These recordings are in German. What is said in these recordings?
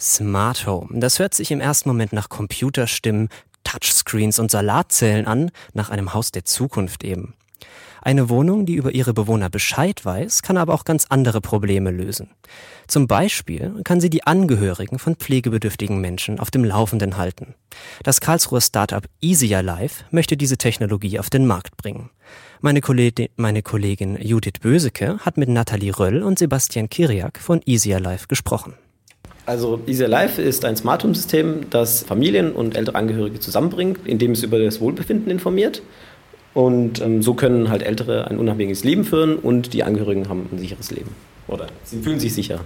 Smart Home. Das hört sich im ersten Moment nach Computerstimmen, Touchscreens und Salatzellen an, nach einem Haus der Zukunft eben. Eine Wohnung, die über ihre Bewohner Bescheid weiß, kann aber auch ganz andere Probleme lösen. Zum Beispiel kann sie die Angehörigen von pflegebedürftigen Menschen auf dem Laufenden halten. Das Karlsruher Startup Easier Life möchte diese Technologie auf den Markt bringen. Meine, Kollegin, meine Kollegin Judith Böseke hat mit Nathalie Röll und Sebastian Kiriak von Easier Life gesprochen. Also Easier Life ist ein Smart Home System, das Familien und ältere Angehörige zusammenbringt, indem es über das Wohlbefinden informiert. Und ähm, so können halt Ältere ein unabhängiges Leben führen und die Angehörigen haben ein sicheres Leben. Oder sie fühlen sich sicher.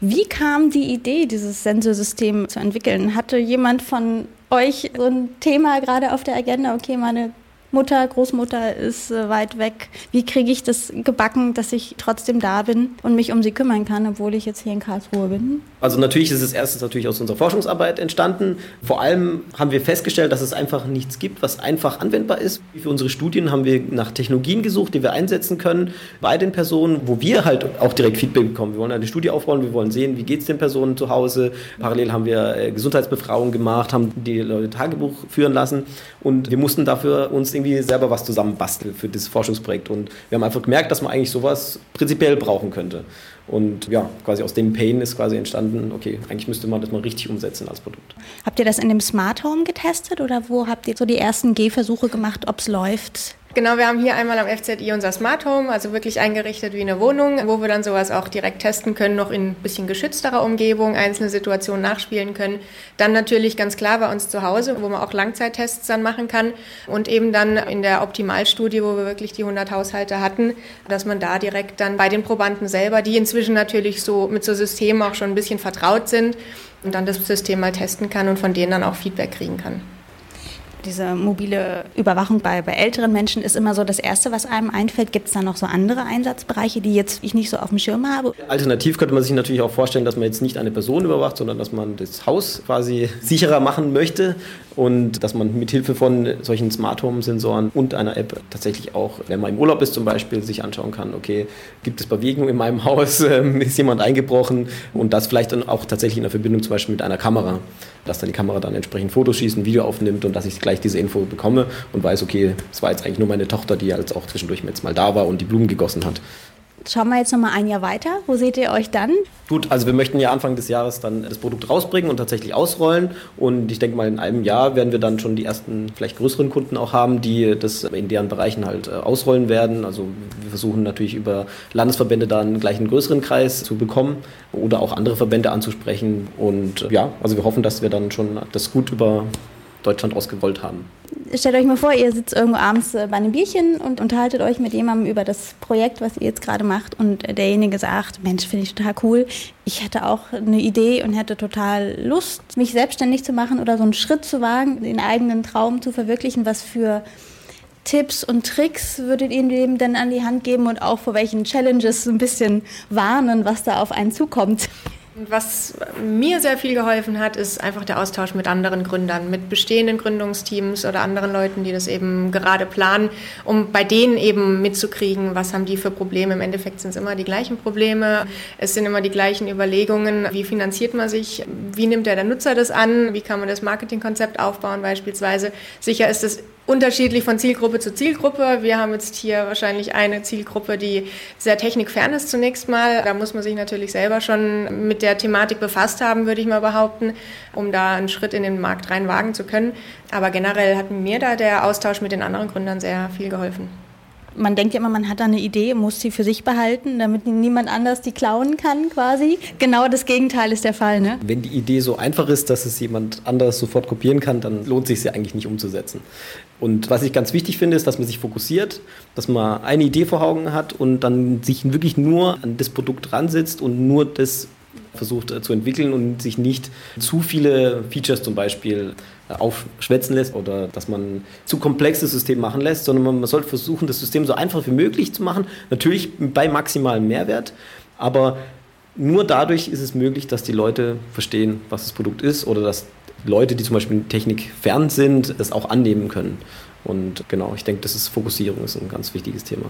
Wie kam die Idee, dieses Sensorsystem zu entwickeln? Hatte jemand von euch so ein Thema gerade auf der Agenda? Okay, meine Mutter, Großmutter ist äh, weit weg. Wie kriege ich das gebacken, dass ich trotzdem da bin und mich um sie kümmern kann, obwohl ich jetzt hier in Karlsruhe bin? Also natürlich ist es erstens natürlich aus unserer Forschungsarbeit entstanden. Vor allem haben wir festgestellt, dass es einfach nichts gibt, was einfach anwendbar ist. Für unsere Studien haben wir nach Technologien gesucht, die wir einsetzen können bei den Personen, wo wir halt auch direkt Feedback bekommen. Wir wollen eine Studie aufbauen, wir wollen sehen, wie geht es den Personen zu Hause. Parallel haben wir äh, Gesundheitsbefragungen gemacht, haben die Leute Tagebuch führen lassen und wir mussten dafür uns irgendwie selber was zusammenbasteln für dieses Forschungsprojekt. Und wir haben einfach gemerkt, dass man eigentlich sowas prinzipiell brauchen könnte. Und ja, quasi aus dem Pain ist quasi entstanden, okay, eigentlich müsste man das mal richtig umsetzen als Produkt. Habt ihr das in dem Smart Home getestet oder wo habt ihr so die ersten Gehversuche gemacht, ob es läuft? Genau, wir haben hier einmal am FZI unser Smart Home, also wirklich eingerichtet wie eine Wohnung, wo wir dann sowas auch direkt testen können, noch in ein bisschen geschützterer Umgebung, einzelne Situationen nachspielen können. Dann natürlich ganz klar bei uns zu Hause, wo man auch Langzeittests dann machen kann und eben dann in der Optimalstudie, wo wir wirklich die 100 Haushalte hatten, dass man da direkt dann bei den Probanden selber, die inzwischen natürlich so mit so Systemen auch schon ein bisschen vertraut sind, und dann das System mal testen kann und von denen dann auch Feedback kriegen kann diese mobile Überwachung bei, bei älteren Menschen ist immer so das Erste, was einem einfällt. Gibt es da noch so andere Einsatzbereiche, die jetzt ich nicht so auf dem Schirm habe? Alternativ könnte man sich natürlich auch vorstellen, dass man jetzt nicht eine Person überwacht, sondern dass man das Haus quasi sicherer machen möchte und dass man mit Hilfe von solchen Smart Home Sensoren und einer App tatsächlich auch, wenn man im Urlaub ist zum Beispiel, sich anschauen kann, okay, gibt es Bewegung in meinem Haus, ähm, ist jemand eingebrochen und das vielleicht dann auch tatsächlich in der Verbindung zum Beispiel mit einer Kamera, dass dann die Kamera dann entsprechend Fotos schießt, ein Video aufnimmt und dass ich gleich diese Info bekomme und weiß, okay, es war jetzt eigentlich nur meine Tochter, die als auch zwischendurch jetzt mal da war und die Blumen gegossen hat. Schauen wir jetzt noch mal ein Jahr weiter. Wo seht ihr euch dann? Gut, also wir möchten ja Anfang des Jahres dann das Produkt rausbringen und tatsächlich ausrollen. Und ich denke mal, in einem Jahr werden wir dann schon die ersten, vielleicht größeren Kunden auch haben, die das in deren Bereichen halt äh, ausrollen werden. Also wir versuchen natürlich über Landesverbände dann gleich einen größeren Kreis zu bekommen oder auch andere Verbände anzusprechen. Und ja, also wir hoffen, dass wir dann schon das gut über Deutschland ausgerollt haben. Stellt euch mal vor, ihr sitzt irgendwo abends äh, bei einem Bierchen und unterhaltet euch mit jemandem über das Projekt, was ihr jetzt gerade macht und derjenige sagt, Mensch, finde ich total cool. Ich hätte auch eine Idee und hätte total Lust, mich selbstständig zu machen oder so einen Schritt zu wagen, den eigenen Traum zu verwirklichen. Was für Tipps und Tricks würdet ihr dem denn an die Hand geben und auch vor welchen Challenges ein bisschen warnen, was da auf einen zukommt? Was mir sehr viel geholfen hat, ist einfach der Austausch mit anderen Gründern, mit bestehenden Gründungsteams oder anderen Leuten, die das eben gerade planen, um bei denen eben mitzukriegen, was haben die für Probleme. Im Endeffekt sind es immer die gleichen Probleme, es sind immer die gleichen Überlegungen, wie finanziert man sich, wie nimmt der, der Nutzer das an, wie kann man das Marketingkonzept aufbauen beispielsweise. Sicher ist es unterschiedlich von Zielgruppe zu Zielgruppe. Wir haben jetzt hier wahrscheinlich eine Zielgruppe, die sehr technikfern ist zunächst mal. Da muss man sich natürlich selber schon mit der Thematik befasst haben, würde ich mal behaupten, um da einen Schritt in den Markt rein wagen zu können. Aber generell hat mir da der Austausch mit den anderen Gründern sehr viel geholfen man denkt ja immer, man hat da eine Idee, muss sie für sich behalten, damit niemand anders die klauen kann quasi. Genau das Gegenteil ist der Fall. Ne? Wenn die Idee so einfach ist, dass es jemand anderes sofort kopieren kann, dann lohnt sich sie eigentlich nicht umzusetzen. Und was ich ganz wichtig finde, ist, dass man sich fokussiert, dass man eine Idee vor Augen hat und dann sich wirklich nur an das Produkt dran sitzt und nur das versucht äh, zu entwickeln und sich nicht zu viele Features zum Beispiel aufschwätzen lässt oder dass man zu komplexes System machen lässt, sondern man, man sollte versuchen, das System so einfach wie möglich zu machen. Natürlich bei maximalem Mehrwert, aber nur dadurch ist es möglich, dass die Leute verstehen, was das Produkt ist oder dass Leute, die zum Beispiel Technik fern sind, es auch annehmen können. Und genau, ich denke, das ist Fokussierung ist ein ganz wichtiges Thema.